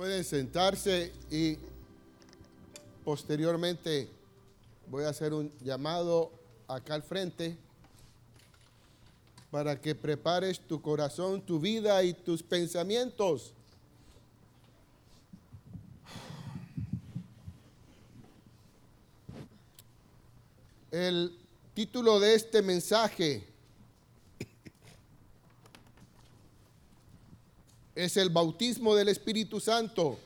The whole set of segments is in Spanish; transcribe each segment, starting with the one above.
Pueden sentarse y posteriormente voy a hacer un llamado acá al frente para que prepares tu corazón, tu vida y tus pensamientos. El título de este mensaje es el bautismo del Espíritu Santo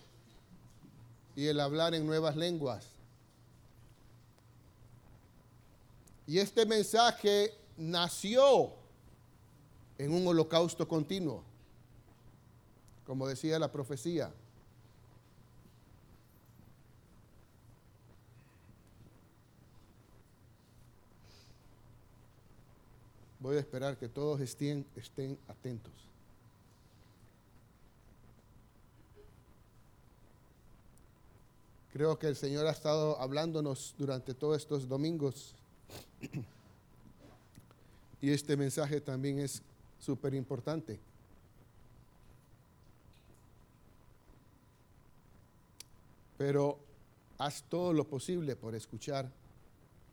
y el hablar en nuevas lenguas. Y este mensaje nació en un holocausto continuo, como decía la profecía. Voy a esperar que todos estén, atentos. Creo que el Señor ha estado hablándonos durante todos estos domingos. Y este mensaje también es súper importante. Pero haz todo lo posible por escuchar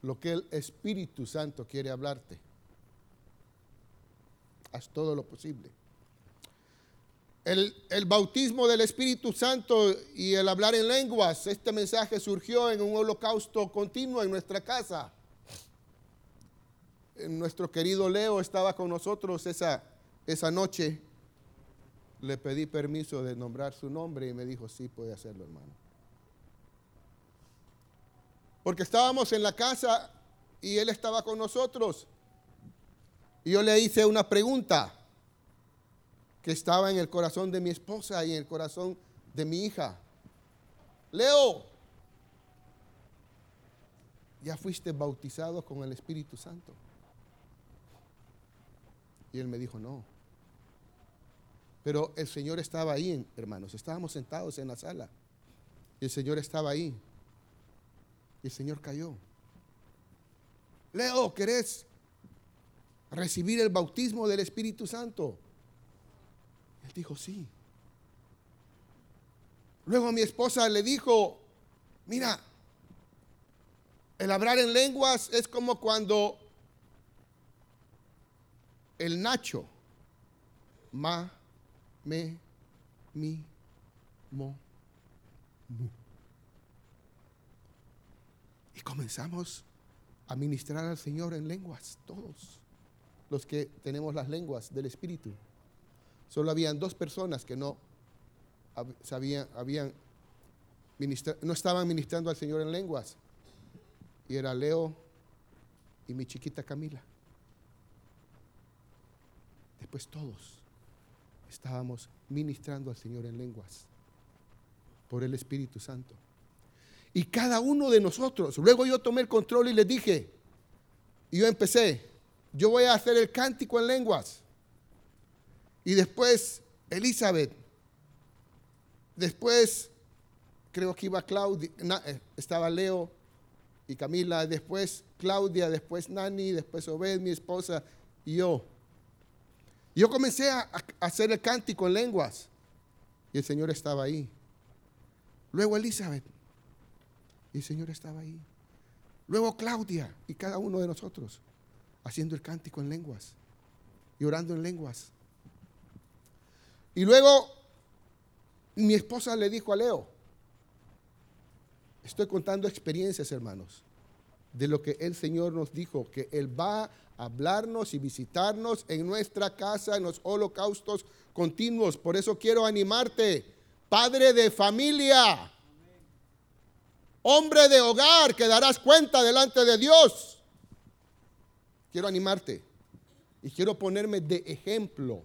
lo que el Espíritu Santo quiere hablarte. Haz todo lo posible. El, bautismo del Espíritu Santo y el hablar en lenguas, este mensaje surgió en un holocausto continuo en nuestra casa. Nuestro querido Leo estaba con nosotros esa, esa noche. Le pedí permiso de nombrar su nombre y me dijo, sí, puede hacerlo, hermano. Porque estábamos en la casa y él estaba con nosotros. Y yo le hice una pregunta que estaba en el corazón de mi esposa y en el corazón de mi hija. Leo, ya fuiste bautizado con el Espíritu Santo. Y él me dijo, no. Pero el Señor estaba ahí, hermanos. Estábamos sentados en la sala. Y el Señor estaba ahí. Y el Señor cayó. Leo, ¿querés recibir el bautismo del Espíritu Santo? Dijo, sí. Luego mi esposa le dijo, mira, el hablar en lenguas es como cuando el Nacho, ma, me, mi, mo, mu. Y comenzamos a ministrar al Señor en lenguas, todos los que tenemos las lenguas del Espíritu. Solo habían dos personas que no sabían, habían no estaban ministrando al Señor en lenguas. Y era Leo y mi chiquita Camila. Después todos estábamos ministrando al Señor en lenguas por el Espíritu Santo. Y cada uno de nosotros, luego yo tomé el control y les dije, y yo empecé, yo voy a hacer el cántico en lenguas. Y después Elizabeth. Después creo que iba Claudia, eh, estaba Leo y Camila. Después Claudia, después Nani, después Obed, mi esposa y yo. Yo comencé a, hacer el cántico en lenguas. Y el Señor estaba ahí. Luego Elizabeth. Y el Señor estaba ahí. Luego Claudia y cada uno de nosotros haciendo el cántico en lenguas y orando en lenguas. Y luego mi esposa le dijo a Leo, estoy contando experiencias, hermanos, de lo que el Señor nos dijo, que Él va a hablarnos y visitarnos en nuestra casa, en los holocaustos continuos. Por eso quiero animarte, padre de familia, hombre de hogar, que darás cuenta delante de Dios. Quiero animarte y quiero ponerme de ejemplo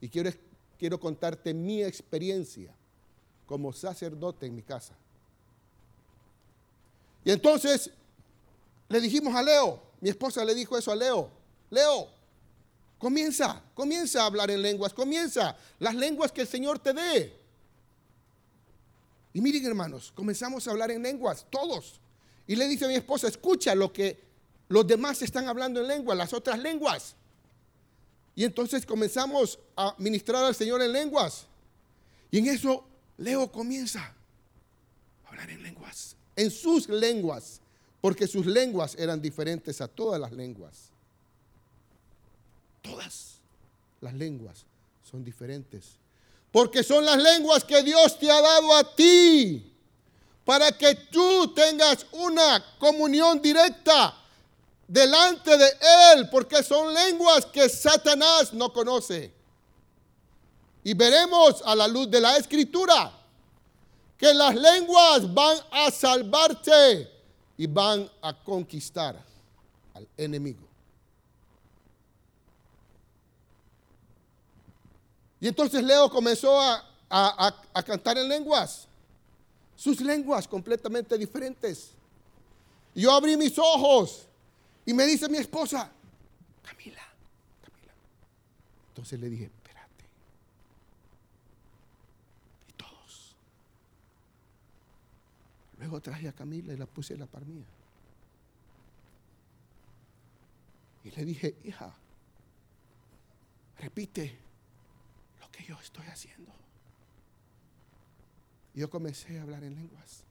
y quiero quiero contarte mi experiencia como sacerdote en mi casa. Y entonces le dijimos a Leo, mi esposa le dijo eso a Leo, Leo, comienza, comienza a hablar en lenguas, comienza las lenguas que el Señor te dé. Y miren hermanos, comenzamos a hablar en lenguas, todos. Y le dice a mi esposa, escucha lo que los demás están hablando en lenguas, las otras lenguas. Y entonces comenzamos a ministrar al Señor en lenguas. Y en eso Leo comienza a hablar en lenguas, en sus lenguas, porque sus lenguas eran diferentes a todas las lenguas. Todas las lenguas son diferentes. Porque son las lenguas que Dios te ha dado a ti para que tú tengas una comunión directa delante de Él, porque son lenguas que Satanás no conoce. Y veremos a la luz de la escritura que las lenguas van a salvarte y van a conquistar al enemigo. Y entonces Leo comenzó a, a cantar en lenguas sus lenguas completamente diferentes. yo abrí mis ojos y me dice mi esposa, Camila, Camila. Entonces le dije, espérate. Y todos. Luego traje a Camila y la puse en la par. Y le dije, hija, repite lo que yo estoy haciendo yo comencé a hablar en lenguas.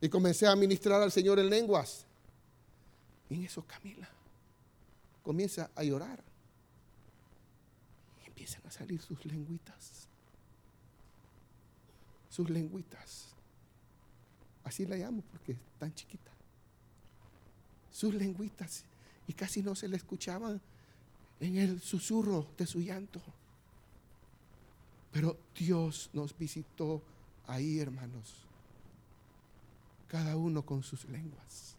Y comencé a ministrar al Señor en lenguas. Y en eso Camila comienza a llorar. Y empiezan a salir sus lengüitas. Sus lengüitas. Así la llamo porque es tan chiquita. Sus lengüitas. Y casi no se le escuchaban en el susurro de su llanto. Pero Dios nos visitó ahí, hermanos. Cada uno con sus lenguas.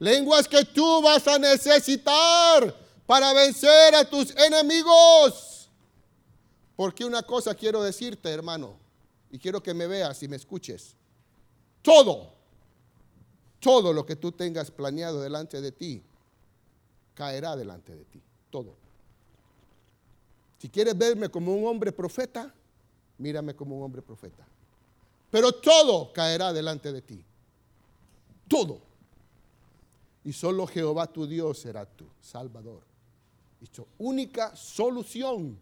Lenguas que tú vas a necesitar para vencer a tus enemigos. Porque una cosa quiero decirte, hermano, y quiero que me veas y me escuches. Todo, todo lo que tú tengas planeado delante de ti, caerá delante de ti. Todo. Si quieres verme como un hombre profeta, mírame como un hombre profeta. Pero todo caerá delante de ti. Todo. Y solo Jehová tu Dios será tu Salvador. Dicho, única solución.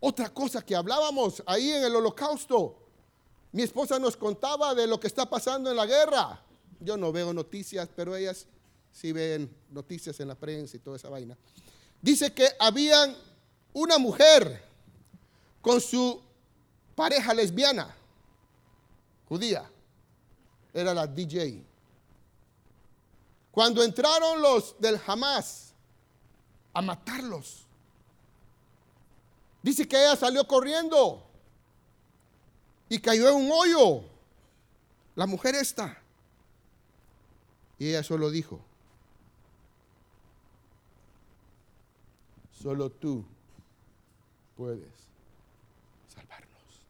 Otra cosa que hablábamos ahí en el holocausto. Mi esposa nos contaba de lo que está pasando en la guerra. Yo no veo noticias, pero ellas sí ven noticias en la prensa y toda esa vaina. Dice que habían una mujer con su pareja lesbiana, judía, era la DJ. Cuando entraron los del Hamas a matarlos, dice que ella salió corriendo y cayó en un hoyo. La mujer esta. Y ella solo dijo, solo tú puedes salvarnos.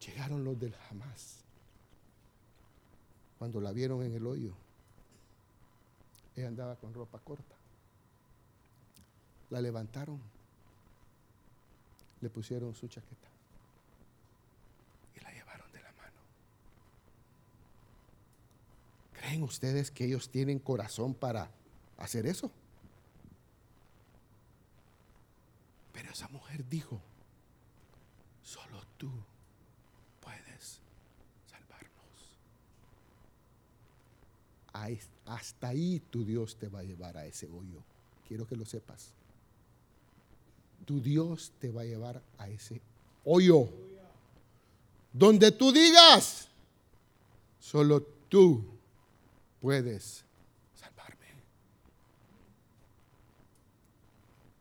Llegaron los del jamás. Cuando la vieron en el hoyo, ella andaba con ropa corta. La levantaron, le pusieron su chaqueta y la llevaron de la mano. ¿Creen ustedes que ellos tienen corazón para hacer eso? Pero esa mujer dijo, solo tú puedes salvarnos. Hasta ahí tu Dios te va a llevar a ese hoyo. Quiero que lo sepas. Tu Dios te va a llevar a ese hoyo. Donde tú digas, solo tú puedes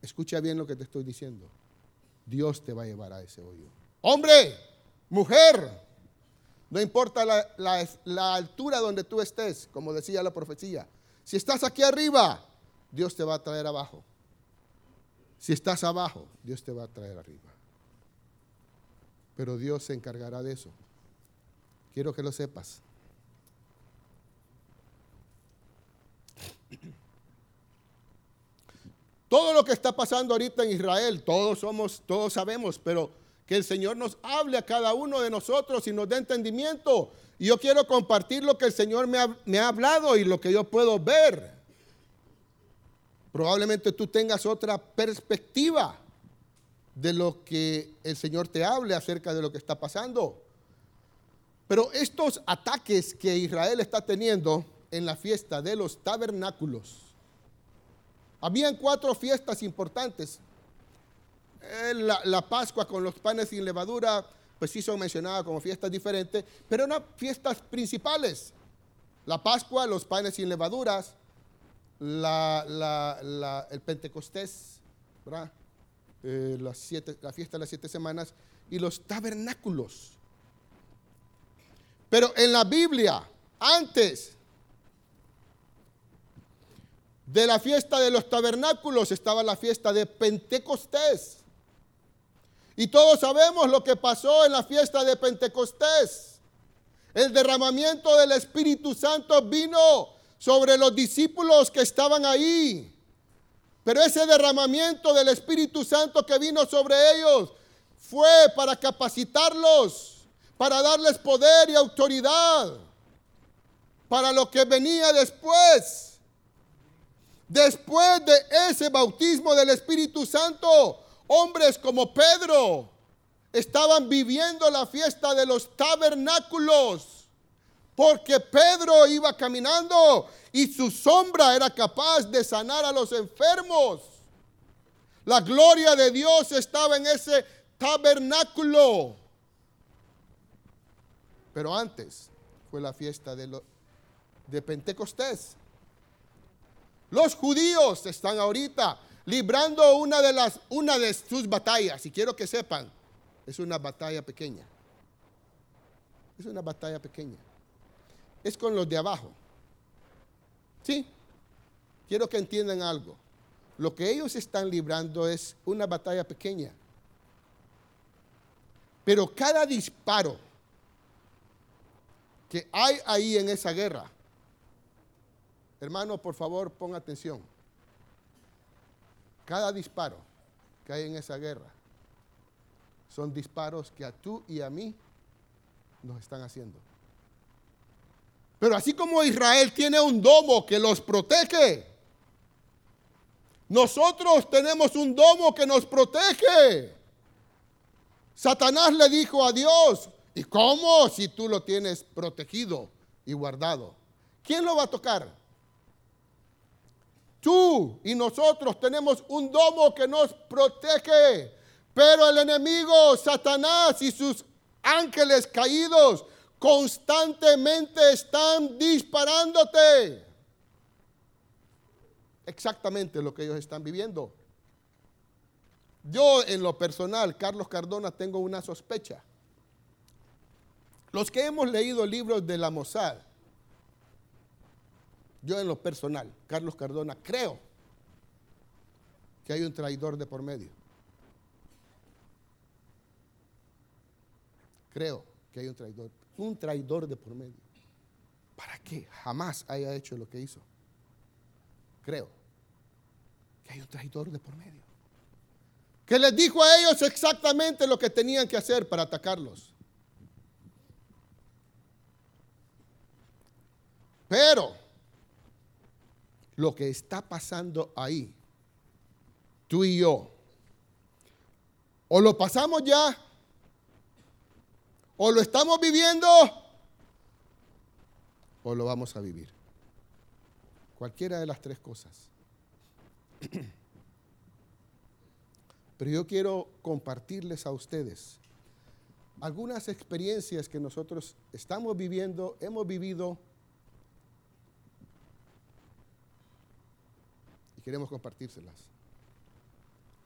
Escucha bien lo que te estoy diciendo. Dios te va a llevar a ese hoyo. Hombre, mujer, no importa la, altura donde tú estés, como decía la profecía. Si estás aquí arriba, Dios te va a traer abajo. Si estás abajo, Dios te va a traer arriba. Pero Dios se encargará de eso. Quiero que lo sepas. Todo lo que está pasando ahorita en Israel, todos somos, todos sabemos, pero que el Señor nos hable a cada uno de nosotros y nos dé entendimiento. Y yo quiero compartir lo que el Señor me ha, hablado y lo que yo puedo ver. Probablemente tú tengas otra perspectiva. de lo que el Señor te hable acerca de lo que está pasando. Pero estos ataques que Israel está teniendo en la fiesta de los tabernáculos, habían cuatro fiestas importantes. Eh, la, la, Pascua con los panes sin levadura, pues sí son mencionadas como fiestas diferentes, pero eran fiestas principales. La Pascua, los panes sin levaduras, la, el Pentecostés, eh, la fiesta de las siete semanas y los tabernáculos. Pero en la Biblia, antes de la fiesta de los tabernáculos estaba la fiesta de Pentecostés. Y todos sabemos lo que pasó en la fiesta de Pentecostés. El derramamiento del Espíritu Santo vino sobre los discípulos que estaban ahí. Pero ese derramamiento del Espíritu Santo que vino sobre ellos fue para capacitarlos, para darles poder y autoridad, para lo que venía después. Después de ese bautismo del Espíritu Santo, hombres como Pedro estaban viviendo la fiesta de los tabernáculos, porque Pedro iba caminando y su sombra era capaz de sanar a los enfermos. La gloria de Dios estaba en ese tabernáculo. Pero antes fue la fiesta de, Pentecostés. Los judíos están ahorita librando una de, las, una de sus batallas. Y quiero que sepan, es una batalla pequeña. Es una batalla pequeña. Es con los de abajo. Sí, quiero que entiendan algo. Lo que ellos están librando es una batalla pequeña. Pero cada disparo que hay ahí en esa guerra Hermano, por favor, ponga atención. Cada disparo que hay en esa guerra son disparos que a tú y a mí nos están haciendo. Pero así como Israel tiene un domo que los protege, nosotros tenemos un domo que nos protege. Satanás le dijo a Dios, ¿y cómo si tú lo tienes protegido y guardado? ¿Quién lo va a tocar? Tú y nosotros tenemos un domo que nos protege, pero el enemigo, Satanás y sus ángeles caídos constantemente están disparándote. Exactamente lo que ellos están viviendo. Yo en lo personal, Carlos Cardona, tengo una sospecha. Los que hemos leído libros de la Mossad, yo en lo personal, Carlos Cardona, creo que hay un traidor de por medio. Creo que hay un traidor, un traidor de por medio. ¿Para qué? Jamás haya hecho lo que hizo. Creo que hay un traidor de por medio. Que les dijo a ellos exactamente lo que tenían que hacer para atacarlos. Pero lo que está pasando ahí, tú y yo, o lo pasamos ya, o lo estamos viviendo, o lo vamos a vivir. Cualquiera de las tres cosas. Pero yo quiero compartirles a ustedes algunas experiencias que nosotros estamos viviendo, hemos vivido queremos compartírselas.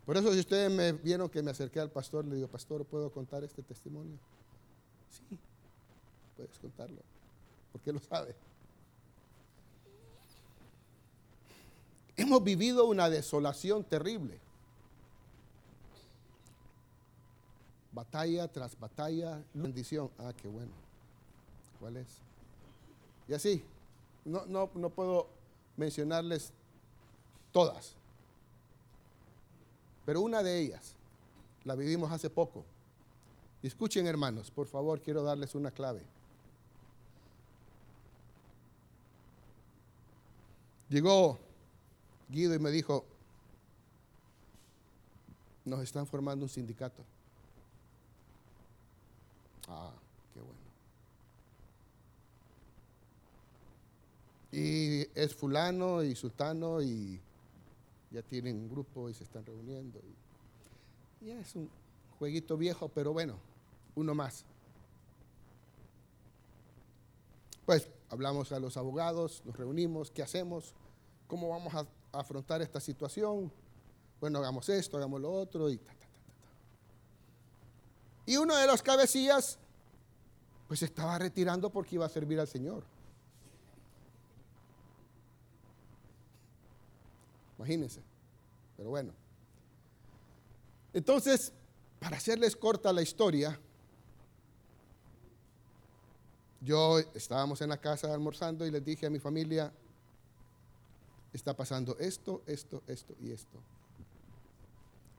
Por eso si ustedes me vieron que me acerqué al pastor, le digo, pastor, ¿puedo contar este testimonio? Sí, puedes contarlo, porque lo sabe. Hemos vivido una desolación terrible. Batalla tras batalla, bendición. Ah, qué bueno. ¿Cuál es? Y así, no, no, no puedo mencionarles todas. Pero una de ellas la vivimos hace poco. escuchen hermanos, por favor, quiero darles una clave. Llegó Guido y me dijo, nos están formando un sindicato. Ah, qué bueno. Y es fulano y sultano y ya tienen un grupo y se están reuniendo. Y ya es un jueguito viejo, pero bueno, uno más. Pues hablamos a los abogados, nos reunimos, ¿qué hacemos? ¿Cómo vamos a afrontar esta situación? Bueno, hagamos esto, hagamos lo otro y ta, ta, ta, Y uno de los cabecillas, pues estaba retirando porque iba a servir al Señor. Imagínense. Pero bueno. Entonces, para hacerles corta la historia, yo estábamos en la casa almorzando y les dije a mi familia, está pasando esto, esto, esto y esto.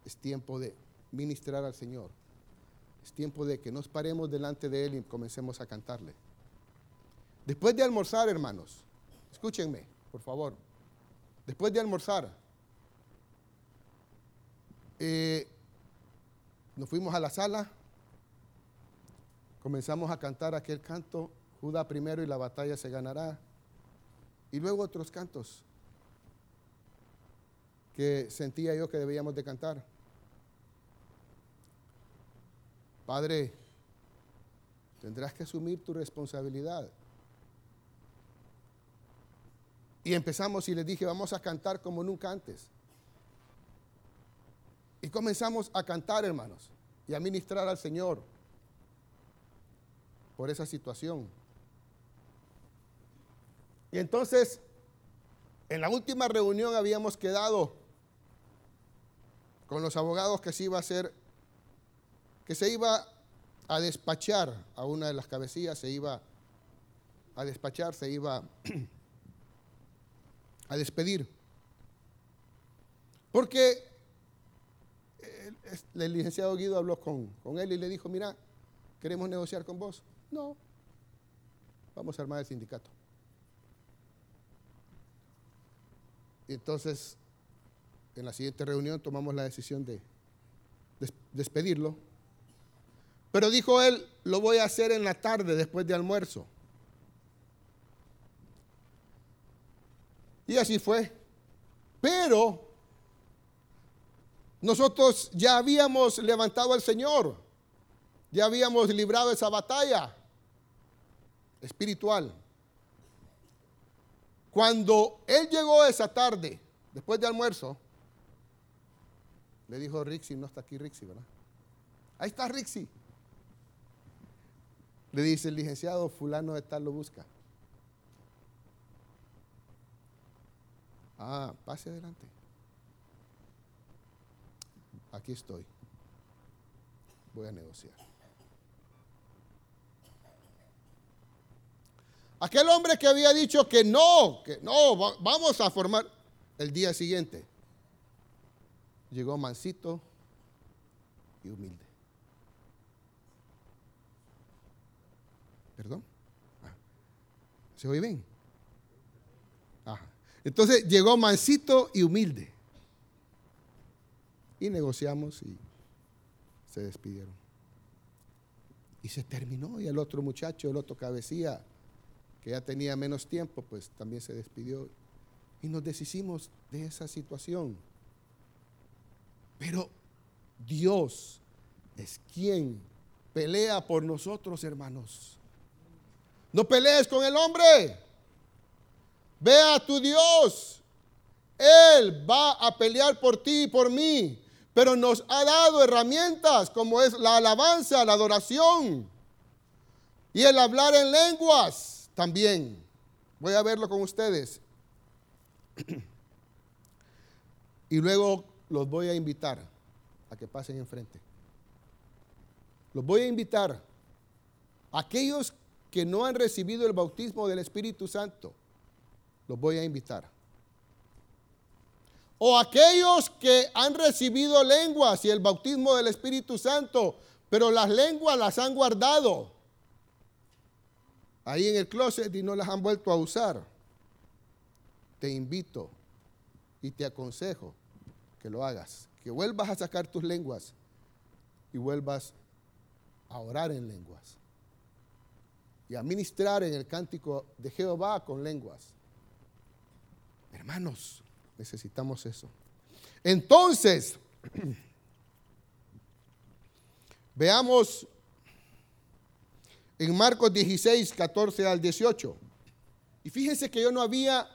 Es tiempo de ministrar al Señor. Es tiempo de que nos paremos delante de Él y comencemos a cantarle. Después de almorzar, hermanos, escúchenme, por favor. Después de almorzar, eh, nos fuimos a la sala, comenzamos a cantar aquel canto, Judá primero y la batalla se ganará, y luego otros cantos que sentía yo que debíamos de cantar. Padre, tendrás que asumir tu responsabilidad. Y empezamos y les dije, vamos a cantar como nunca antes. Y comenzamos a cantar, hermanos, y a ministrar al Señor por esa situación. Y entonces, en la última reunión habíamos quedado con los abogados que se iba a hacer, que se iba a despachar a una de las cabecillas, se iba a despachar, se iba a despedir. Porque el, licenciado Guido habló con, con él y le dijo, mira, queremos negociar con vos. No, vamos a armar el sindicato. Y entonces, en la siguiente reunión tomamos la decisión de despedirlo. Pero dijo él, lo voy a hacer en la tarde, después de almuerzo. Y así fue. Pero nosotros ya habíamos levantado al Señor, ya habíamos librado esa batalla espiritual. Cuando él llegó esa tarde, después de almuerzo, le dijo Rixi, no está aquí Rixi, ¿verdad? Ahí está Rixi. Le dice el licenciado, fulano de tal lo busca. Ah, pase adelante. Aquí estoy. Voy a negociar. Aquel hombre que había dicho que no, que no, vamos a formar el día siguiente. Llegó mansito y humilde. ¿Perdón? Ah. ¿Se oye bien? Entonces llegó mansito y humilde. Y negociamos y se despidieron. Y se terminó. Y el otro muchacho, el otro cabecía, que ya tenía menos tiempo, pues también se despidió. Y nos deshicimos de esa situación. Pero Dios es quien pelea por nosotros, hermanos. No pelees con el hombre. Ve a tu Dios. Él va a pelear por ti y por mí. Pero nos ha dado herramientas como es la alabanza, la adoración y el hablar en lenguas también. Voy a verlo con ustedes. y luego los voy a invitar a que pasen enfrente. Los voy a invitar a aquellos que no han recibido el bautismo del Espíritu Santo. Los voy a invitar o aquellos que han recibido lenguas y el bautismo del Espíritu Santo, pero las lenguas las han guardado ahí en el closet y no las han vuelto a usar. Te invito y te aconsejo que lo hagas, que vuelvas a sacar tus lenguas y vuelvas a orar en lenguas y a ministrar en el cántico de Jehová con lenguas. Hermanos, necesitamos eso. Entonces, veamos en Marcos 16, 14 al 18. Y fíjense que yo no había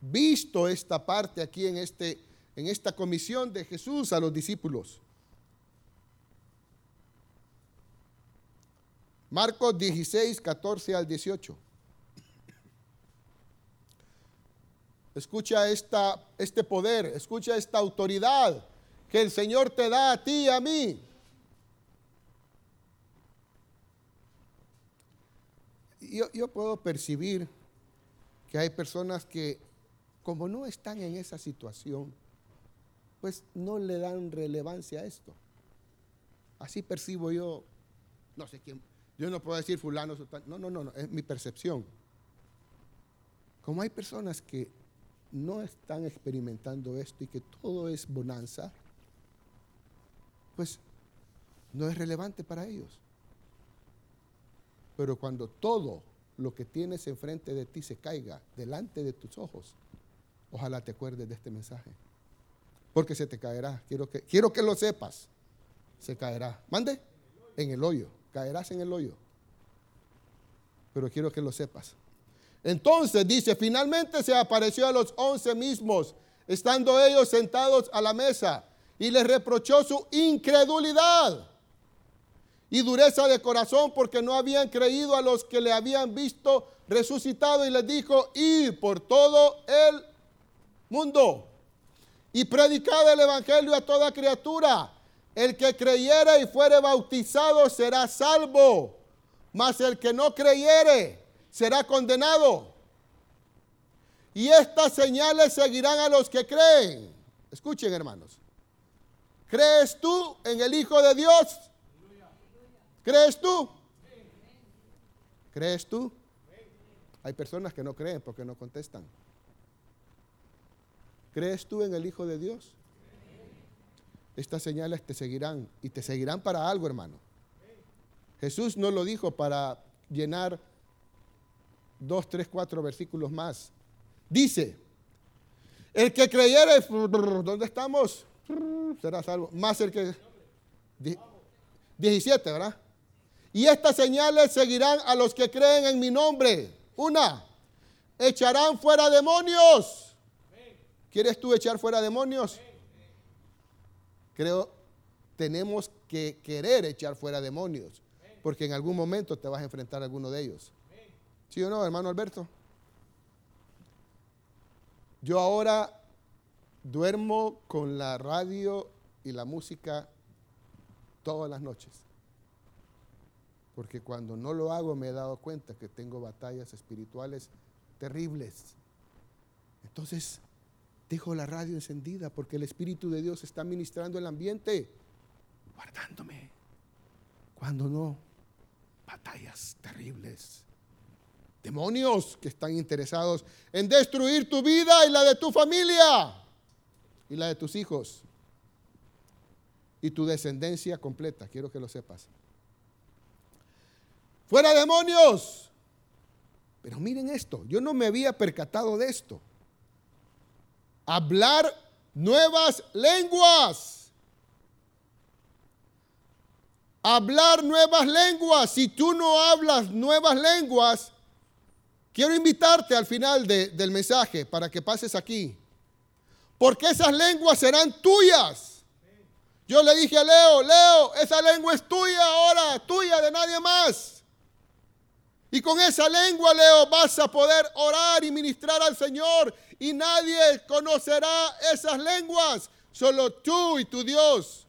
visto esta parte aquí en, este, en esta comisión de Jesús a los discípulos. Marcos 16, 14 al 18. Escucha este poder, escucha esta autoridad que el Señor te da a ti y a mí. Yo, yo puedo percibir que hay personas que como no están en esa situación, pues no le dan relevancia a esto. Así percibo yo, no sé quién, yo no puedo decir fulano, no, no, no, no, es mi percepción. Como hay personas que no están experimentando esto y que todo es bonanza, pues no es relevante para ellos. Pero cuando todo lo que tienes enfrente de ti se caiga delante de tus ojos, ojalá te acuerdes de este mensaje. Porque se te caerá. Quiero que, quiero que lo sepas. Se caerá. Mande en el hoyo. Caerás en el hoyo. Pero quiero que lo sepas. Entonces dice, finalmente se apareció a los once mismos, estando ellos sentados a la mesa, y les reprochó su incredulidad y dureza de corazón porque no habían creído a los que le habían visto resucitado y les dijo, ir por todo el mundo y predicad el evangelio a toda criatura. El que creyere y fuere bautizado será salvo, mas el que no creyere será condenado. Y estas señales seguirán a los que creen. Escuchen, hermanos. ¿Crees tú en el Hijo de Dios? ¿Crees tú? ¿Crees tú? Hay personas que no creen porque no contestan. ¿Crees tú en el Hijo de Dios? Estas señales te seguirán y te seguirán para algo, hermano. Jesús no lo dijo para llenar dos, tres, cuatro versículos más. Dice, el que creyere, ¿dónde estamos? Será salvo. Más el que... 17, ¿verdad? Y estas señales seguirán a los que creen en mi nombre. Una, echarán fuera demonios. ¿Quieres tú echar fuera demonios? Creo, tenemos que querer echar fuera demonios, porque en algún momento te vas a enfrentar a alguno de ellos. ¿Sí o no, hermano Alberto? Yo ahora duermo con la radio y la música todas las noches. Porque cuando no lo hago me he dado cuenta que tengo batallas espirituales terribles. Entonces, dejo la radio encendida porque el Espíritu de Dios está ministrando el ambiente, guardándome. Cuando no, batallas terribles demonios que están interesados en destruir tu vida y la de tu familia y la de tus hijos y tu descendencia completa. Quiero que lo sepas. Fuera demonios. Pero miren esto, yo no me había percatado de esto. Hablar nuevas lenguas. Hablar nuevas lenguas. Si tú no hablas nuevas lenguas, Quiero invitarte al final del mensaje para que pases aquí. Porque esas lenguas serán tuyas. Yo le dije a Leo, Leo, esa lengua es tuya ahora, tuya de nadie más. Y con esa lengua, Leo, vas a poder orar y ministrar al Señor. Y nadie conocerá esas lenguas, solo tú y tu Dios.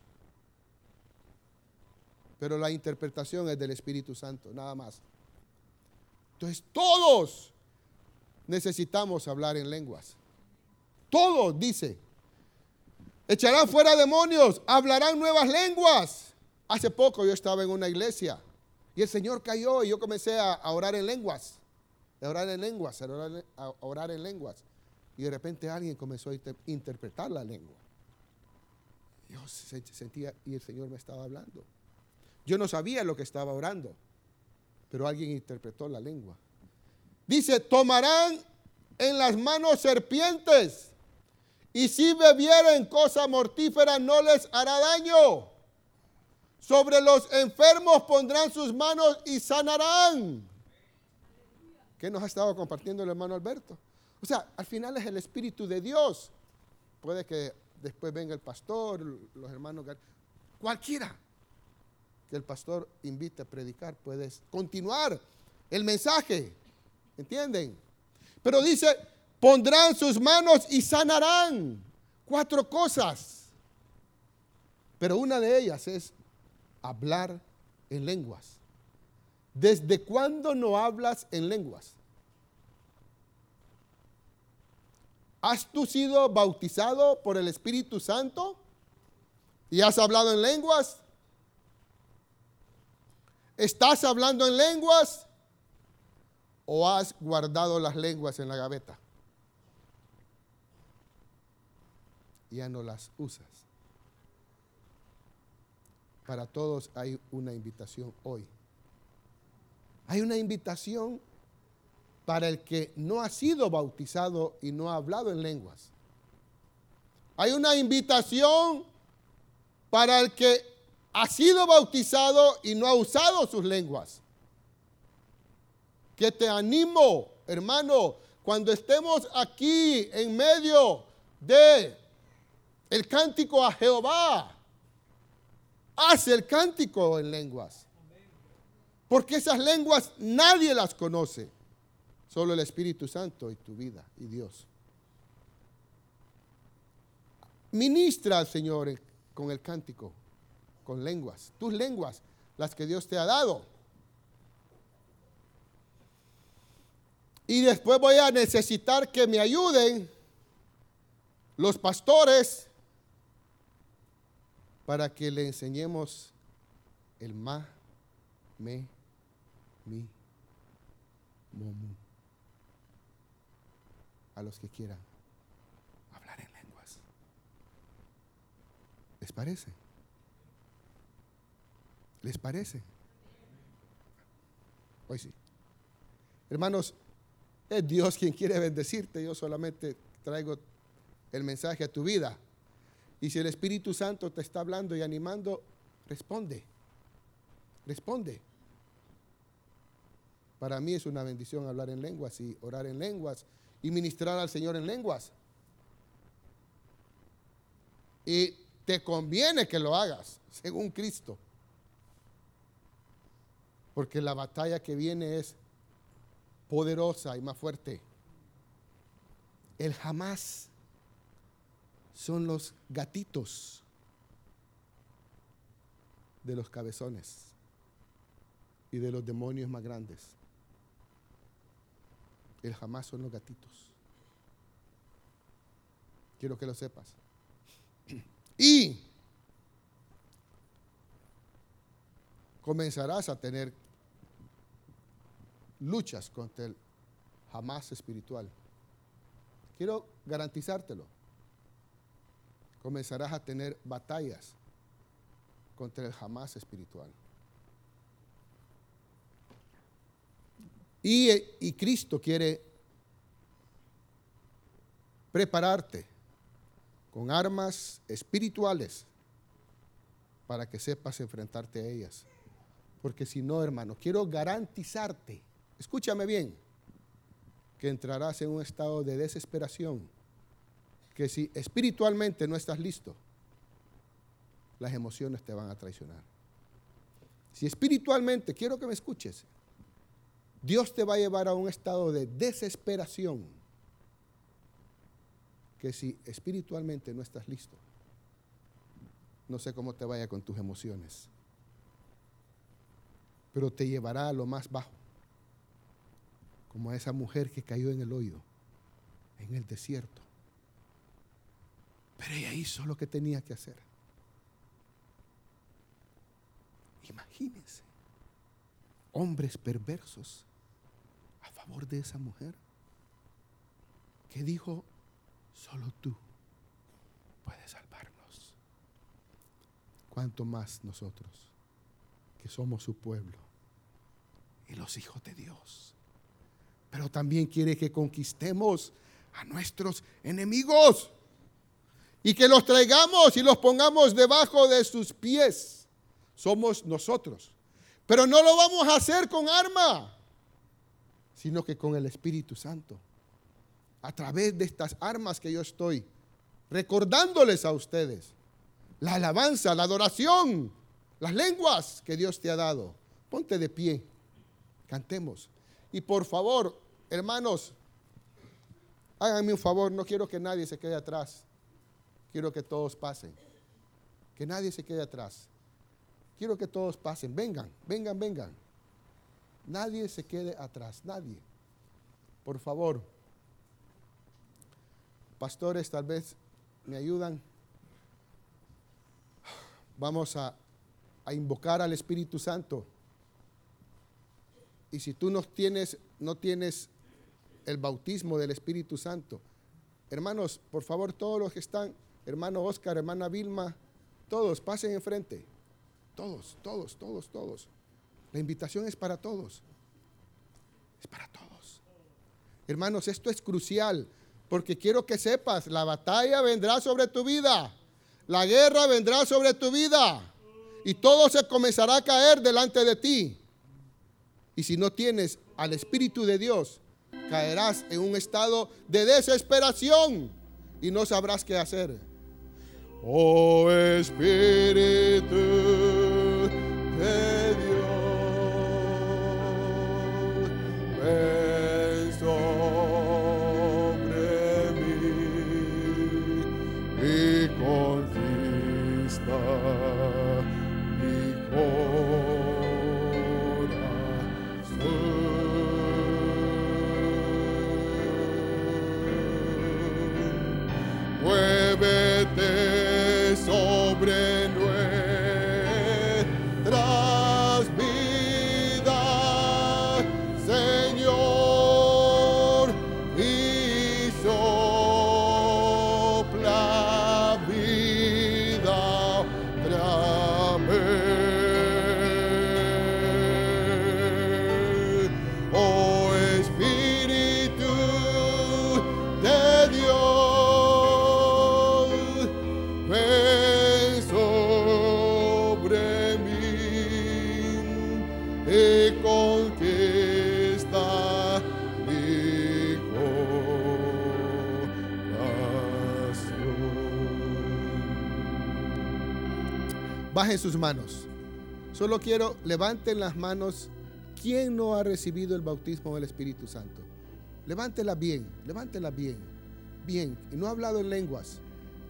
Pero la interpretación es del Espíritu Santo, nada más. Entonces todos necesitamos hablar en lenguas. Todos, dice. Echarán fuera demonios, hablarán nuevas lenguas. Hace poco yo estaba en una iglesia y el Señor cayó y yo comencé a, orar en lenguas. A orar en lenguas, a orar, en lenguas. Y de repente alguien comenzó a interpretar la lengua. Yo sentía y el Señor me estaba hablando. Yo no sabía lo que estaba orando, pero alguien interpretó la lengua. Dice, tomarán en las manos serpientes y si bebieren cosa mortífera no les hará daño. Sobre los enfermos pondrán sus manos y sanarán. ¿Qué nos ha estado compartiendo el hermano Alberto? O sea, al final es el Espíritu de Dios. Puede que después venga el pastor, los hermanos, cualquiera que el pastor invite a predicar, puedes continuar el mensaje. ¿Entienden? Pero dice, pondrán sus manos y sanarán. Cuatro cosas. Pero una de ellas es hablar en lenguas. ¿Desde cuándo no hablas en lenguas? ¿Has tú sido bautizado por el Espíritu Santo y has hablado en lenguas? ¿Estás hablando en lenguas o has guardado las lenguas en la gaveta? Ya no las usas. Para todos hay una invitación hoy. Hay una invitación para el que no ha sido bautizado y no ha hablado en lenguas. Hay una invitación para el que ha sido bautizado y no ha usado sus lenguas. Que te animo, hermano, cuando estemos aquí en medio de el cántico a Jehová, haz el cántico en lenguas. Porque esas lenguas nadie las conoce. Solo el Espíritu Santo y tu vida y Dios. Ministra al Señor con el cántico, con lenguas, tus lenguas, las que Dios te ha dado. Y después voy a necesitar que me ayuden los pastores para que le enseñemos el ma, me, mi, momu a los que quieran hablar en lenguas. ¿Les parece? ¿Les parece? Hoy sí. Hermanos, es Dios quien quiere bendecirte. Yo solamente traigo el mensaje a tu vida. Y si el Espíritu Santo te está hablando y animando, responde. Responde. Para mí es una bendición hablar en lenguas y orar en lenguas y ministrar al Señor en lenguas. Y te conviene que lo hagas, según Cristo. Porque la batalla que viene es poderosa y más fuerte. El jamás son los gatitos de los cabezones y de los demonios más grandes. El jamás son los gatitos. Quiero que lo sepas. Y comenzarás a tener luchas contra el jamás espiritual. Quiero garantizártelo. Comenzarás a tener batallas contra el jamás espiritual. Y, Cristo quiere prepararte con armas espirituales para que sepas enfrentarte a ellas. Porque si no, hermano, quiero garantizarte, escúchame bien, que entrarás en un estado de desesperación, que si espiritualmente no estás listo, las emociones te van a traicionar. Si espiritualmente, quiero que me escuches, Dios te va a llevar a un estado de desesperación que si espiritualmente no estás listo, no sé cómo te vaya con tus emociones, pero te llevará a lo más bajo, como a esa mujer que cayó en el hoyo, en el desierto. Pero ella hizo lo que tenía que hacer. Imagínense, hombres perversos favor de esa mujer que dijo, solo tú puedes salvarnos. cuanto más nosotros, que somos su pueblo y los hijos de Dios. Pero también quiere que conquistemos a nuestros enemigos y que los traigamos y los pongamos debajo de sus pies. Somos nosotros. Pero no lo vamos a hacer con arma, sino que con el Espíritu Santo. A través de estas armas que yo estoy recordándoles a ustedes la alabanza, la adoración, las lenguas que Dios te ha dado. Ponte de pie, cantemos. Y por favor, hermanos, háganme un favor, no quiero que nadie se quede atrás. Quiero que todos pasen. Que nadie se quede atrás. Quiero que todos pasen. Vengan, vengan, vengan. Nadie se quede atrás, nadie. Por favor. Pastores, tal vez me ayudan. Vamos a, invocar al Espíritu Santo. Y si tú no tienes, no tienes el bautismo del Espíritu Santo, hermanos, por favor, todos los que están, hermano Oscar, hermana Vilma, todos, pasen enfrente. Todos, todos, todos, todos. La invitación es para todos. Es para todos. Hermanos, esto es crucial. Porque quiero que sepas, la batalla vendrá sobre tu vida. La guerra vendrá sobre tu vida. Y todo se comenzará a caer delante de ti. Y si no tienes al Espíritu de Dios, caerás en un estado de desesperación y no sabrás qué hacer. Oh Espíritu sus manos. Solo quiero, levanten las manos. ¿Quién no ha recibido el bautismo del Espíritu Santo? Levántela bien, levántela bien, bien. Y no ha hablado en lenguas.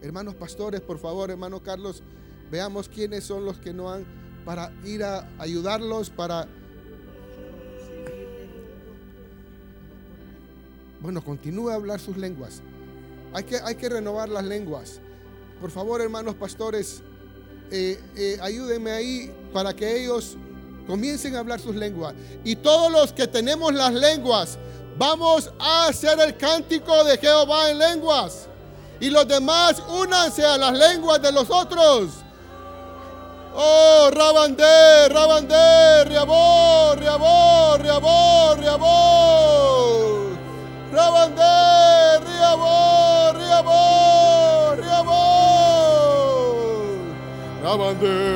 Hermanos pastores, por favor, hermano Carlos, veamos quiénes son los que no han, para ir a ayudarlos, para... Bueno, continúe a hablar sus lenguas. Hay que, hay que renovar las lenguas. Por favor, hermanos pastores, eh, eh, ayúdenme ahí para que ellos comiencen a hablar sus lenguas. Y todos los que tenemos las lenguas, vamos a hacer el cántico de Jehová en lenguas. Y los demás únanse a las lenguas de los otros. Oh, Rabandé, Rabandé, Riabor, Riabor, Riabor, Riabor. Rabandé, Rabandé,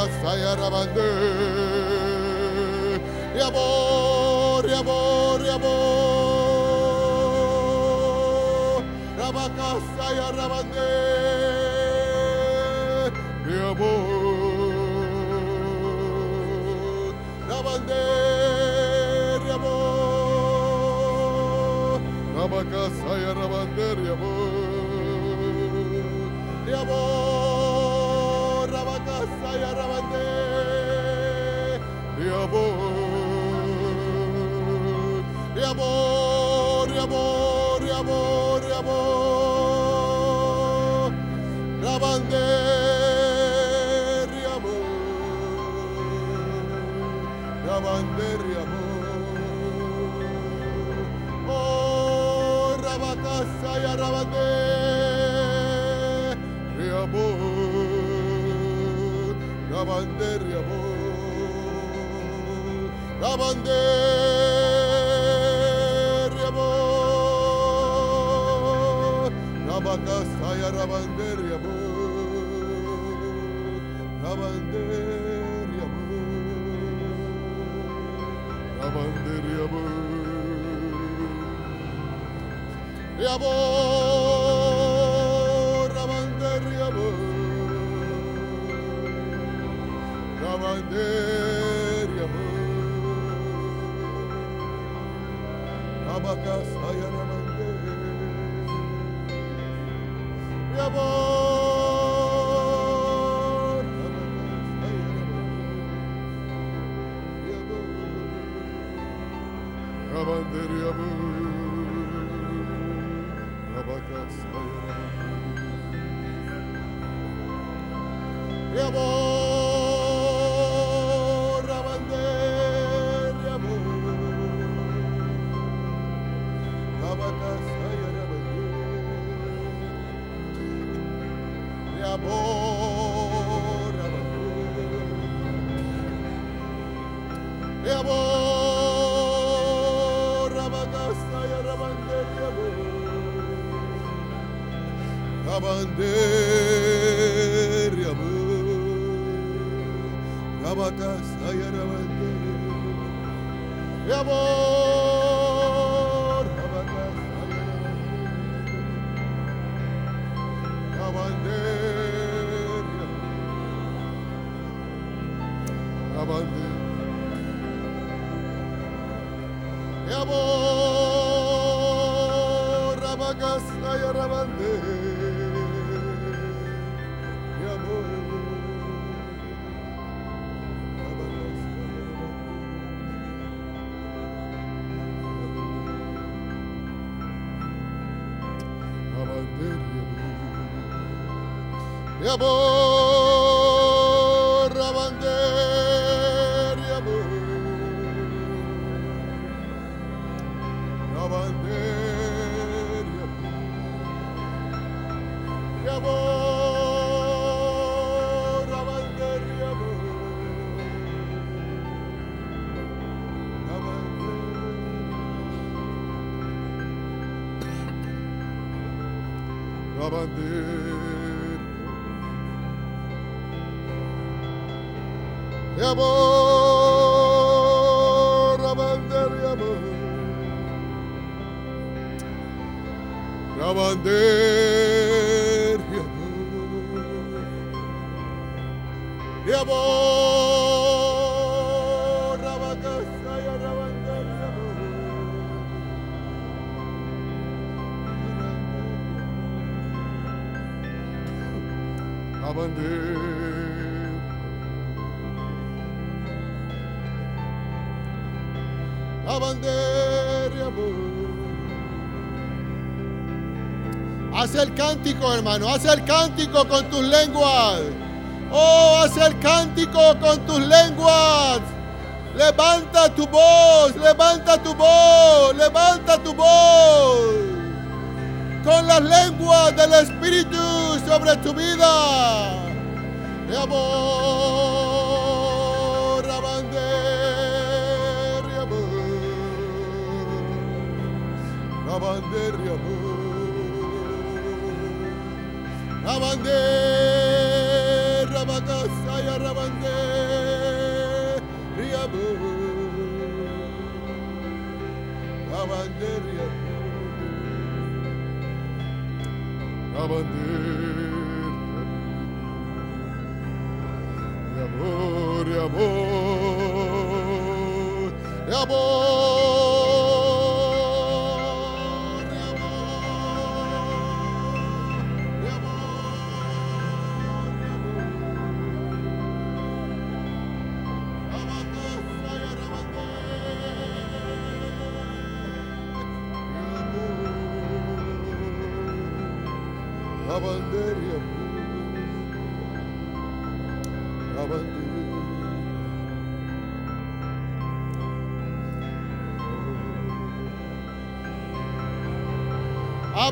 Rabacasaya, Rabandé. Riabo, riabo, riabo. Rabacasa y arrabande. Riabo. Rabande, riabo. Rabacasa y arrabande, Rabande, riabo. Rabande, riabo. Rabacasa y arrabande, riabo. Rabande, riabo. Rabande, riabo. Riabo, rabande, Rabande, riabo. Rabacasa y arrabande. Riabo, rabacasa y arrabande. Riabo. Rabanderia Riabo, rabanderia Rabanderia Riabo, rabacasaya Haz el cántico, hermano. Haz el cántico con tus lenguas. Oh, haz el cántico con tus lenguas. Levanta tu voz, levanta tu voz, levanta tu voz. Con las lenguas del Espíritu sobre tu vida. Rabandé, rabacasaya, rabandé, riabo. La bandera. La bandera. De amor, de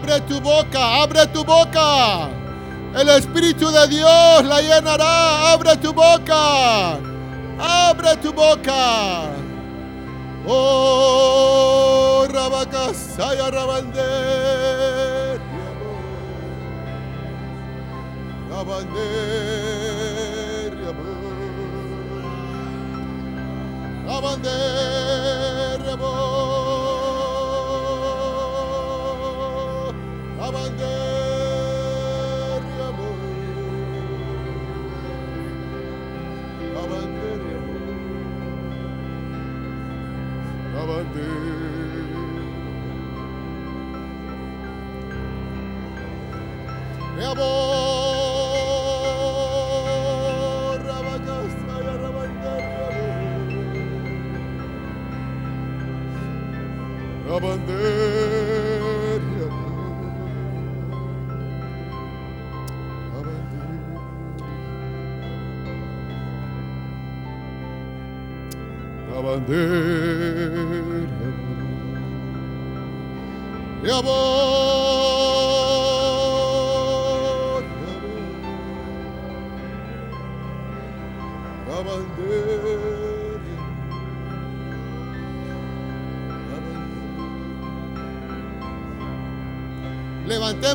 Abre tu boca, abre tu boca. El Espíritu de Dios la llenará. Abre tu boca. Abre tu boca. Oh, Rabacasaya Rabander. Rabander. Rabander.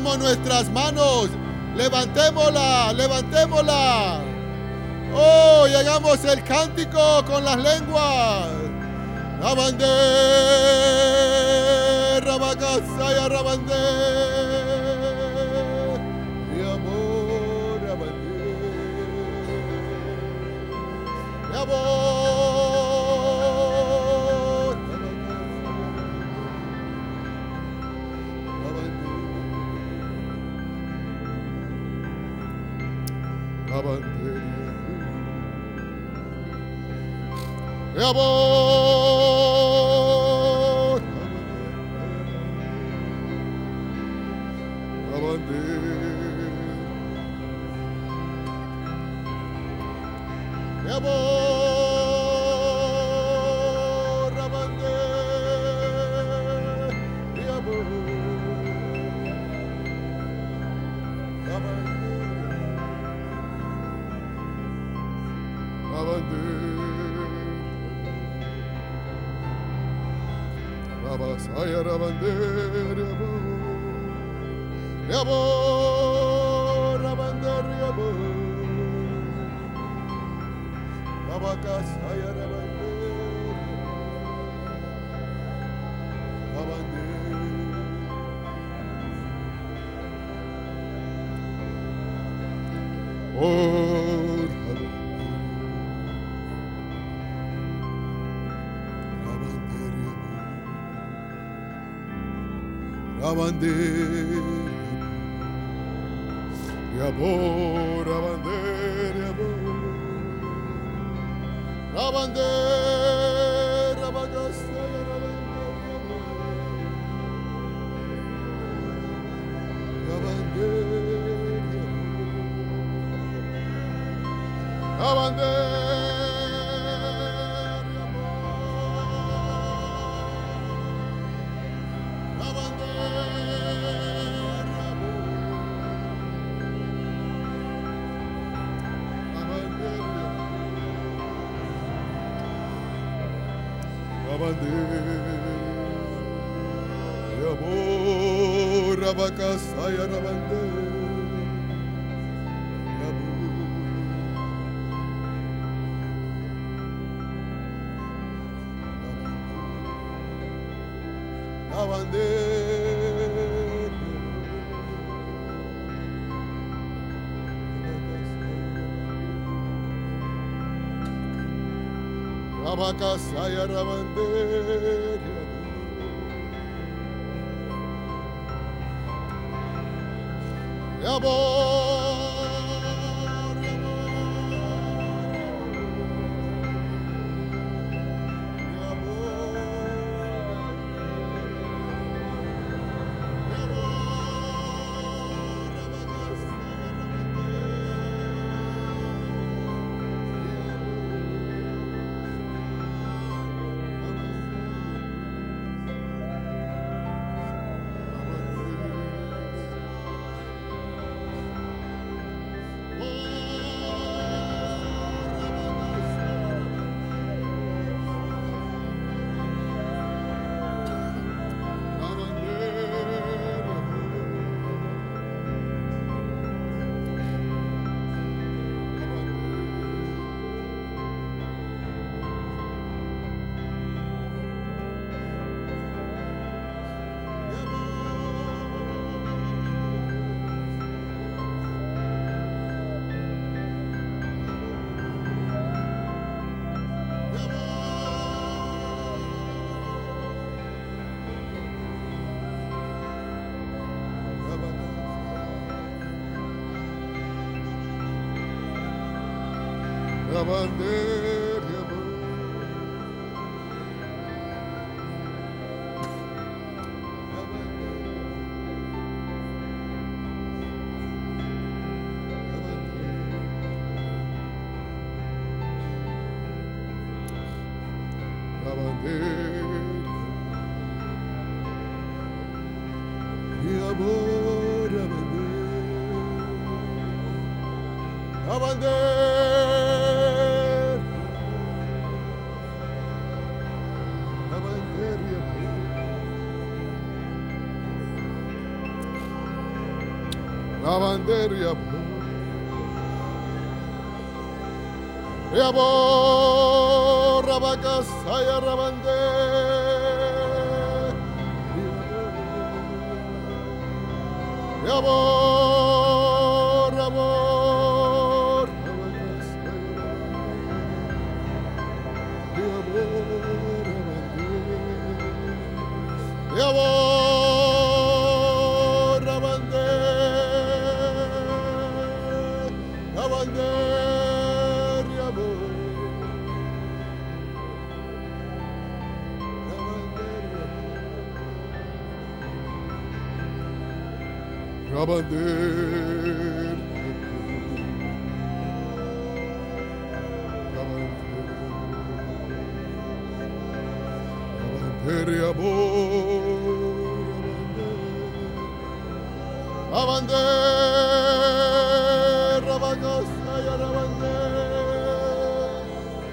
Nuestras manos, levantémosla, levantémosla. Oh, llegamos el cántico con las lenguas. La bandera, Bacasaya, Rabandera. Mi amor, Rabandera. Mi amor. Mi de amor, abacasaya, la bandera, de amor. la bandera. Rabakasaya Rabandera. favor. La bandera. La bandera. La bandera. E Rabander. Rabander y amor. Rabander. Rabagasa y Rabander.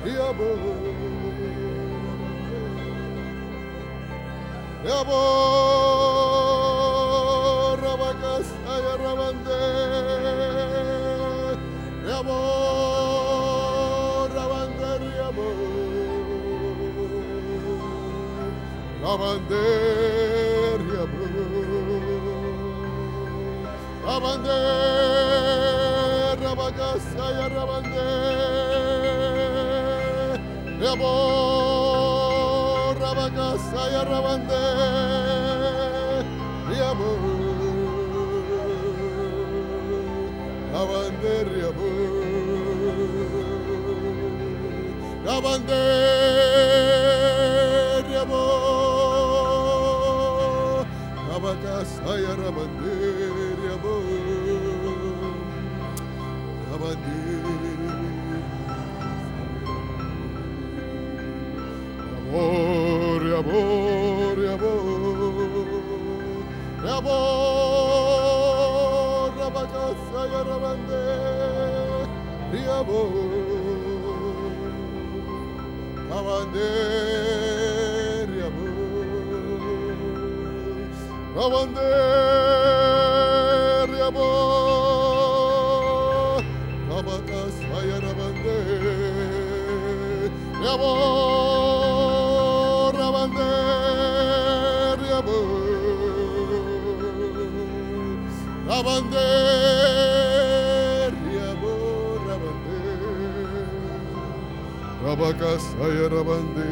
Y amor. Y Rabander, y amor, Rabander, Rabacasaya Rabandé, y amor, Rabacasaya Rabandé, y amor, Rabander, y amor, Rabander, Rabander. Amor, amor, amor, amor, rabacasa y arrabandé, y amor, abander, y amor, abander, y amor, rabacasa y arrabandé, y amor, abander, y amor. Rabakasaya Rabande.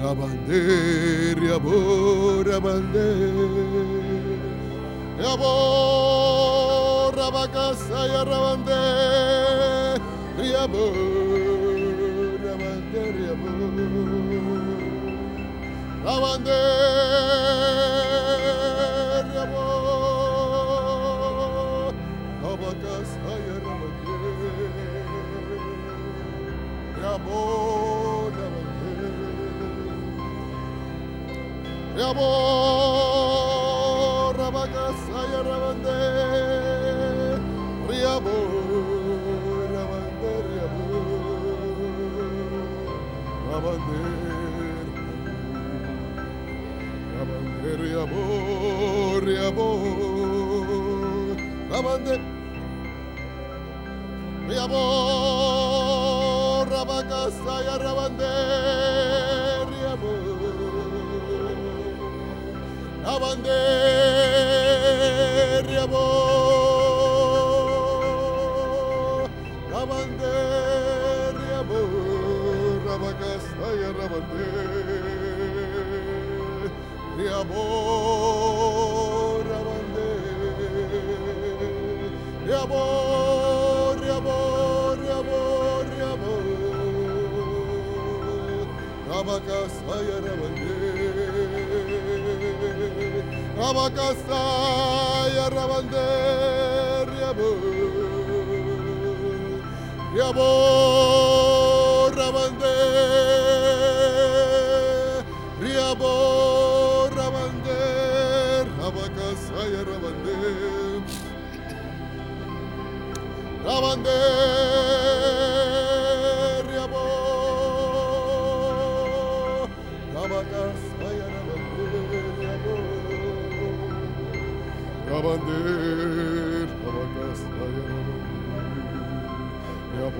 Rabande, Riabo, Rabande, Riabo, Rabakasaya Rabande, Riabo, Rabande, Riabo. Rabande, Riabo, Rabakasaya Rabande, Riabo, Rabande, Riabo, Rabande. Rabande, Riabo, Riabo, Rabande, Riabo, Rabacasaya, Rabande, Rabande, Rabakasaya Rabande, Riabo, Riabo, Rabande, Riabo, Rabande, Rabakasaya Rabande, Rabande,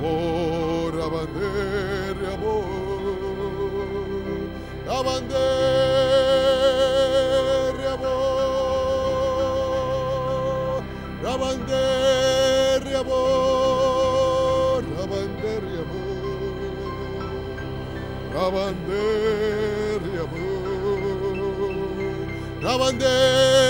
Rabande, Riabo, Rabande, Riabo, Rabande, Riabo, Rabande, Riabo, Rabande, Riabo, Rabande, Riabo, Rabande, Riabo,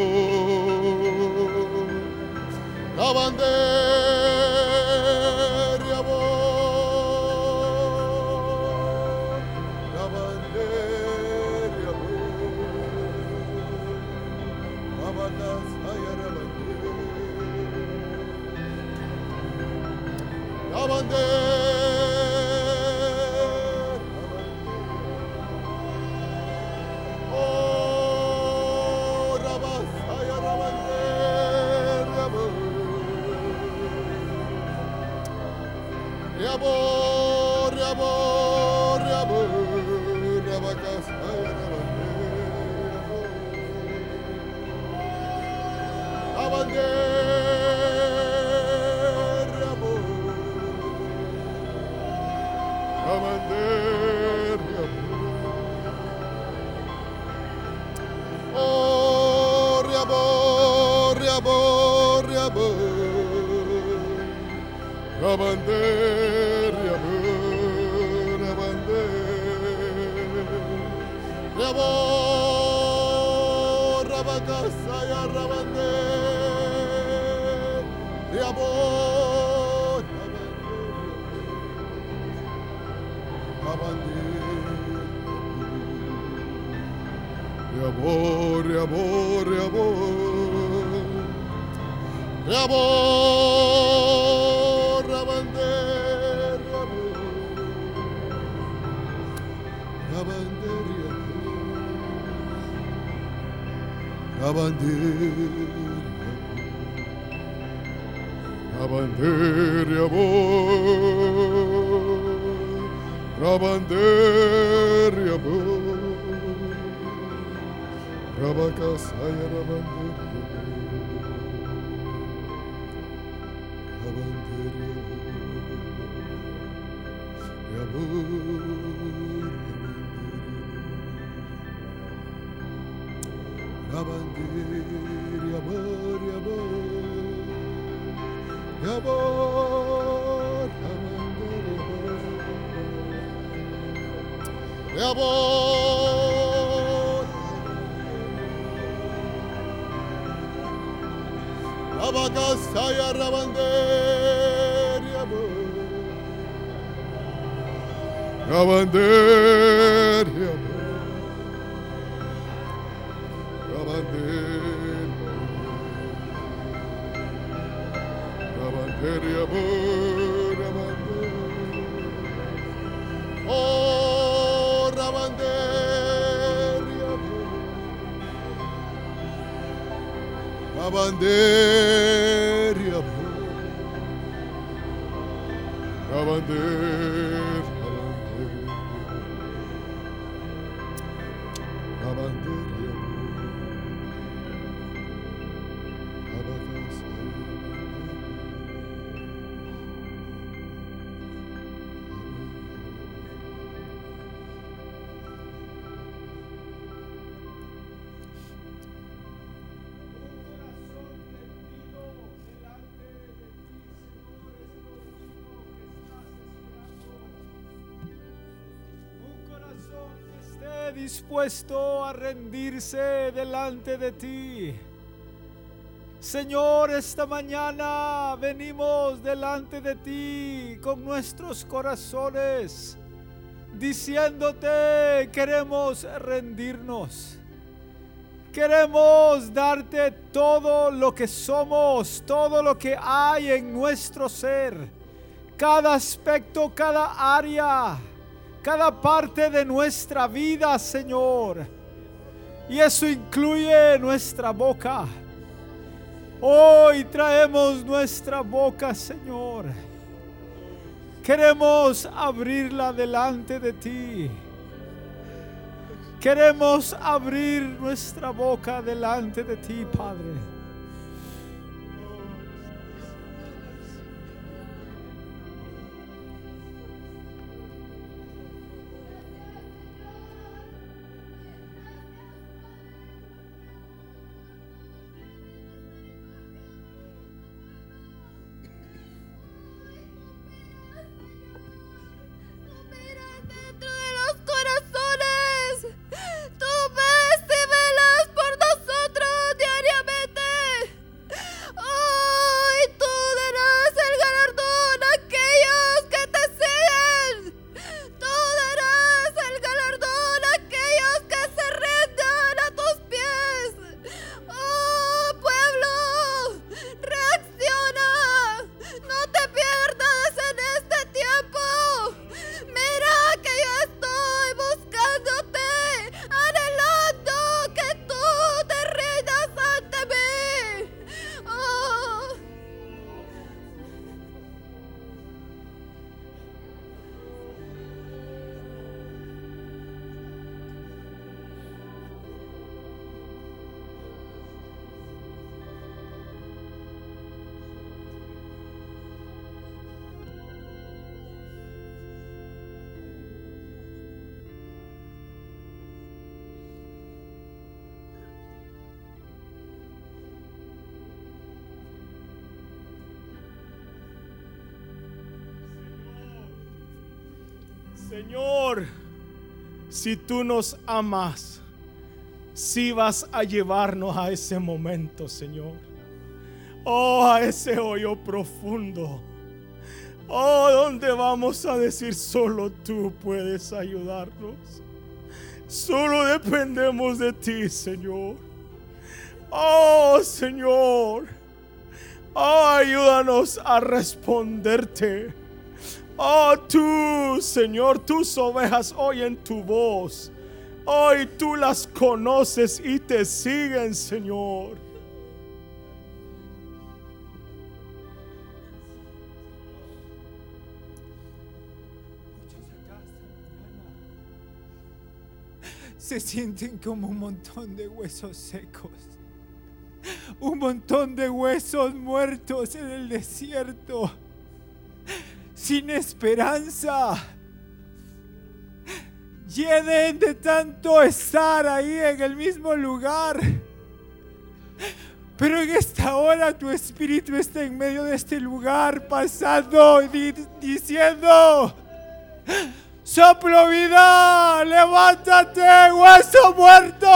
Riabo, Rabande, Rabander y amor. Rabander. Oh, Rabander y amor. Rabander y amor. Rabander, dispuesto a rendirse delante de ti. Señor, esta mañana venimos delante de ti con nuestros corazones, diciéndote, queremos rendirnos. Queremos darte todo lo que somos, todo lo que hay en nuestro ser, cada aspecto, cada área, cada parte de nuestra vida, Señor. Y eso incluye nuestra boca. Hoy traemos nuestra boca, Señor. Queremos abrirla delante de ti. Queremos abrir nuestra boca delante de ti, Padre. Señor, si tú nos amas, si vas a llevarnos a ese momento, Señor. Oh, a ese hoyo profundo. Oh, donde vamos a decir solo tú puedes ayudarnos. Solo dependemos de ti, Señor. Oh, Señor. Oh, ayúdanos a responderte. Oh, tú, Señor, tus ovejas oyen tu voz. Hoy tú las conoces y te siguen, Señor. se sienten como un montón de huesos secos. Un montón de huesos muertos en el desierto. Sin esperanza. Llenen de tanto estar ahí en el mismo lugar. Pero en esta hora tu espíritu está en medio de este lugar, pasando y diciendo, soplo vida, levántate, hueso muerto,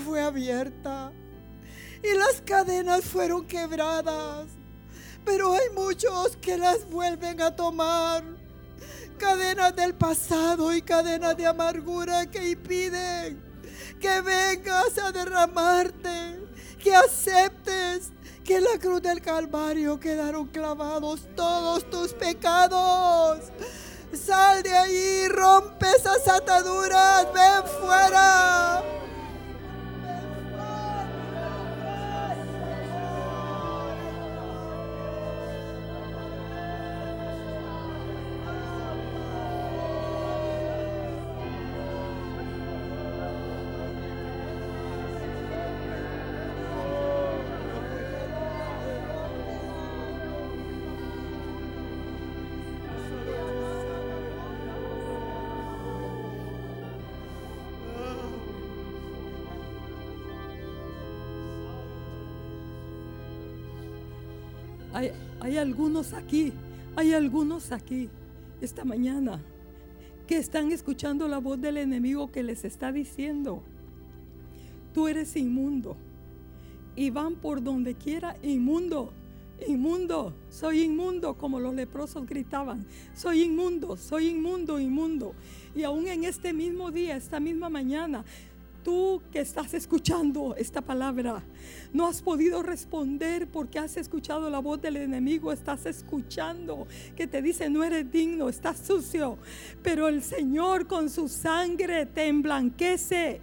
fue abierta. Y las cadenas fueron quebradas. Pero hay muchos que las vuelven a tomar. cadenas del pasado y cadenas de amargura que impiden que vengas a derramarte, que aceptes que en la cruz del Calvario quedaron clavados todos tus pecados. Sal de ahí, rompe esas ataduras, ven fuera. Hay, algunos aquí, hay algunos aquí esta mañana que están escuchando la voz del enemigo que les está diciendo, tú eres inmundo. Y van por donde quiera, inmundo, inmundo, soy inmundo, como los leprosos gritaban, soy inmundo, soy inmundo, inmundo. Y aún en este mismo día, esta misma mañana, tú que estás escuchando esta palabra, no has podido responder porque has escuchado la voz del enemigo, estás escuchando que te dice no eres digno, estás sucio, pero el Señor con su sangre te emblanquece.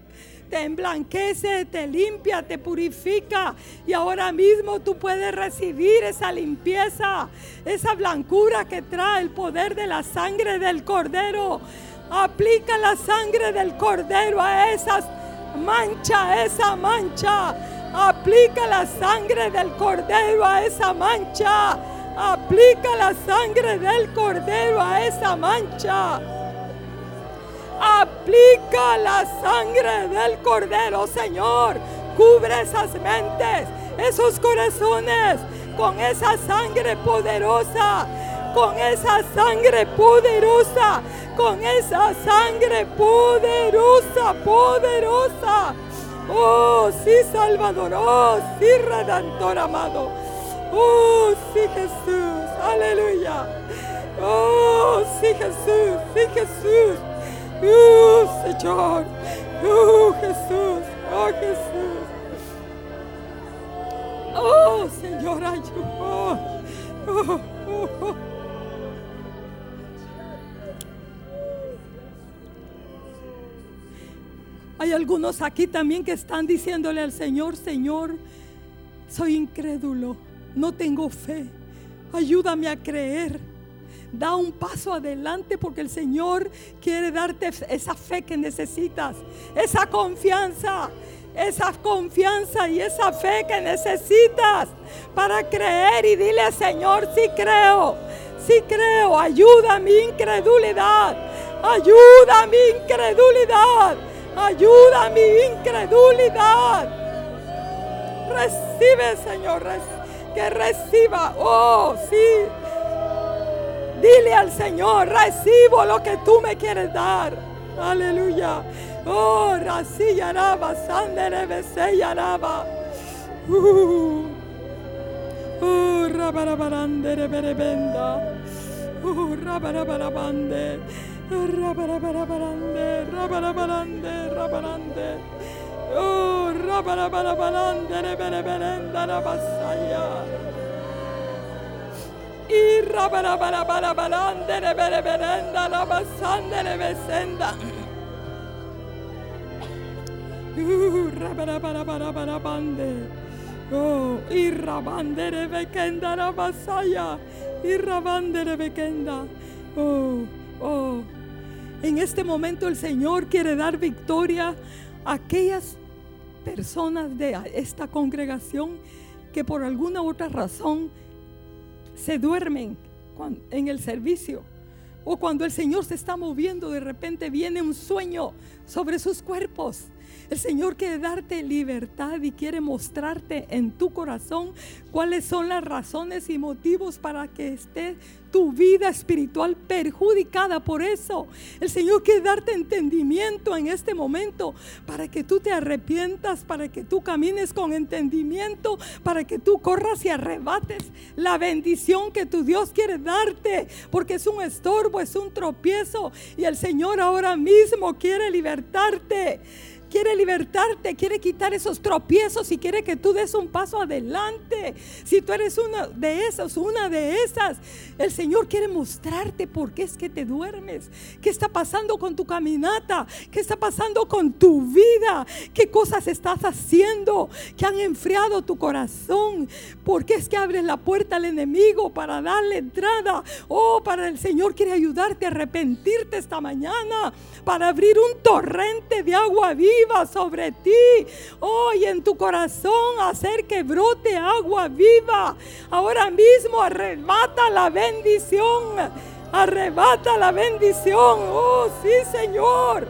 Te emblanquece, te limpia, te purifica y ahora mismo tú puedes recibir esa limpieza, esa blancura que trae el poder de la sangre del cordero. Aplica la sangre del cordero a esas mancha esa mancha. Aplica la sangre del cordero a esa mancha. Aplica la sangre del cordero a esa mancha. Aplica la sangre del cordero, Señor. Cubre esas mentes, esos corazones con esa sangre poderosa. Con esa sangre poderosa con esa sangre poderosa, poderosa. Oh, sí, Salvador. Oh, sí, Redentor amado. Oh, sí, Jesús. Aleluya. Oh, sí, Jesús. Sí, Jesús. Oh, Señor. Oh, Jesús. Oh, Jesús. Oh, Señor, ayúdame. Oh, oh, oh. Hay algunos aquí también que están diciéndole al Señor, Señor, soy incrédulo, no tengo fe, ayúdame a creer. Da un paso adelante porque el Señor quiere darte esa fe que necesitas, esa confianza, esa confianza y esa fe que necesitas para creer y dile, Señor, sí creo, sí creo, ayuda a mi incredulidad, ayuda a mi incredulidad. Ayuda a mi incredulidad. Recibe, Señor, que reciba. Oh, sí. Dile al Señor, recibo lo que tú me quieres dar. Aleluya. Oh, Rasiyaraba, Sandere Beseyaraba. Uh. Oh, Rabarabarandere Berebenda. Oh, Rabarabarabande. Rabarabarande, rabarabarande, rabarande. Oh, rabarabarande, rebereberenda, rabasaya. Y rabarabarabarabarande, rebereberenda, rabasande, rebesenda. Uh, rabarabarabarabande. Oh, y rabande, rebekenda, rabasaya. Y rabande, rebekenda. Oh, oh. En este momento el Señor quiere dar victoria a aquellas personas de esta congregación que por alguna otra razón se duermen en el servicio. O cuando el Señor se está moviendo, de repente viene un sueño sobre sus cuerpos. El Señor quiere darte libertad y quiere mostrarte en tu corazón cuáles son las razones y motivos para que esté tu vida espiritual perjudicada por eso. El Señor quiere darte entendimiento en este momento para que tú te arrepientas, para que tú camines con entendimiento, para que tú corras y arrebates la bendición que tu Dios quiere darte, porque es un estorbo, es un tropiezo y el Señor ahora mismo quiere libertarte quiere libertarte, quiere quitar esos tropiezos y quiere que tú des un paso adelante. Si tú eres una de esas, una de esas, el Señor quiere mostrarte por qué es que te duermes, qué está pasando con tu caminata, qué está pasando con tu vida, qué cosas estás haciendo que han enfriado tu corazón, por qué es que abres la puerta al enemigo para darle entrada. Oh, para el Señor quiere ayudarte a arrepentirte esta mañana, para abrir un torrente de agua viva sobre ti. Hoy en tu corazón hacer que brote agua viva. Ahora mismo arrebata la bendición. Arrebata la bendición. Oh, sí, Señor.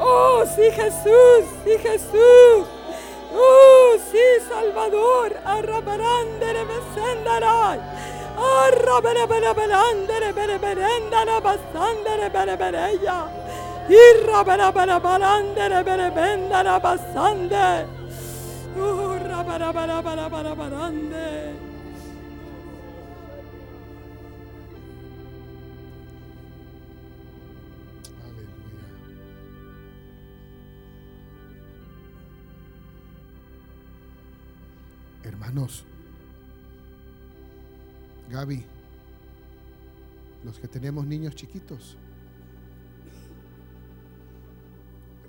Oh, sí, Jesús. Sí, Jesús. Oh, sí, Salvador. Arrabarandere besendaray. Arrabarabarabarandere bereberendara basandere berebereya. Irra bara bara barandere bere bendara basande. Urra bara bara bara bara barande. Aleluya. Hermanos, Gaby, los que tenemos niños chiquitos,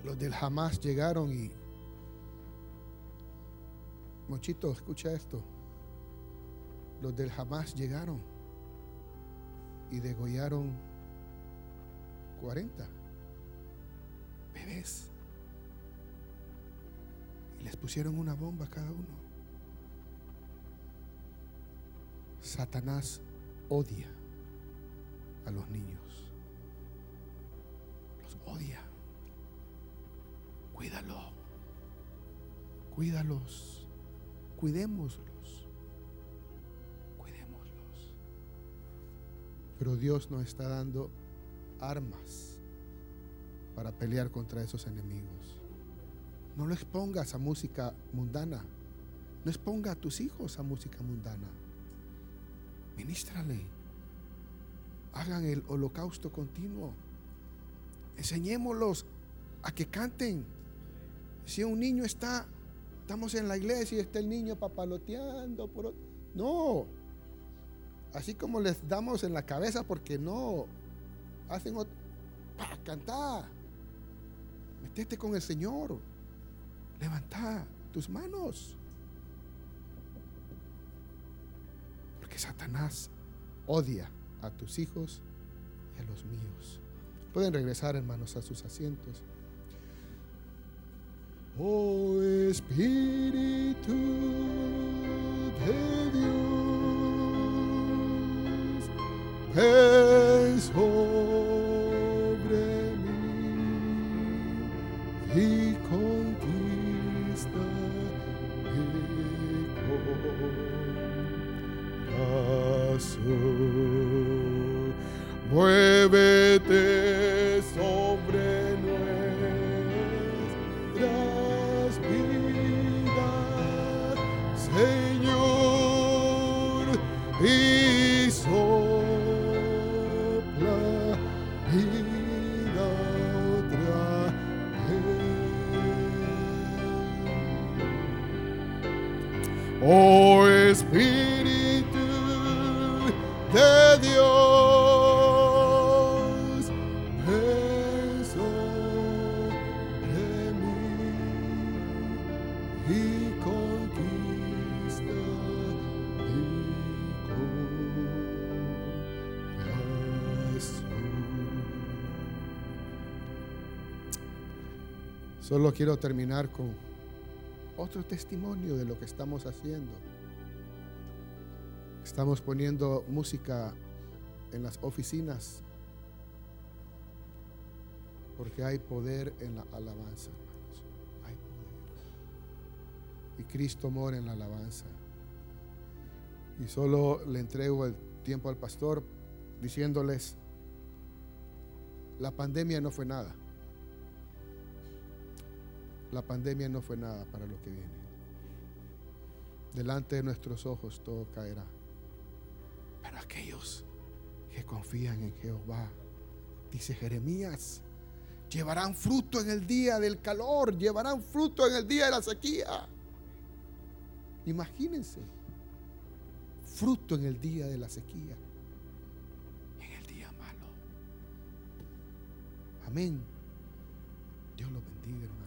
los del Hamas llegaron y... Mochito, escucha esto. Los del Hamas llegaron y degollaron 40 bebés. Y les pusieron una bomba a cada uno. Satanás odia a los niños. Los odia. Cuídalo. Cuídalos. Cuidémoslos. Cuidémoslos. Pero Dios nos está dando armas para pelear contra esos enemigos. No lo expongas a música mundana. No exponga a tus hijos a música mundana. Ministrale. Hagan el holocausto continuo. Enseñémoslos a que canten. Si un niño está, estamos en la iglesia y está el niño papaloteando, por, no. Así como les damos en la cabeza porque no hacen para cantar. Metete con el Señor. Levanta tus manos. Porque Satanás odia a tus hijos y a los míos. Pueden regresar, hermanos, a sus asientos. Oh Espíritu de Dios, ven sobre mí y conquista mi corazón. Muévete quiero terminar con otro testimonio de lo que estamos haciendo. Estamos poniendo música en las oficinas porque hay poder en la alabanza, hermanos. y Cristo mora en la alabanza. Y solo le entrego el tiempo al pastor diciéndoles, la pandemia no fue nada. La pandemia no fue nada para lo que viene. Delante de nuestros ojos todo caerá. Pero aquellos que confían en Jehová, dice Jeremías, llevarán fruto en el día del calor, llevarán fruto en el día de la sequía. Imagínense, fruto en el día de la sequía, en el día malo. Amén. Dios los bendiga, hermano.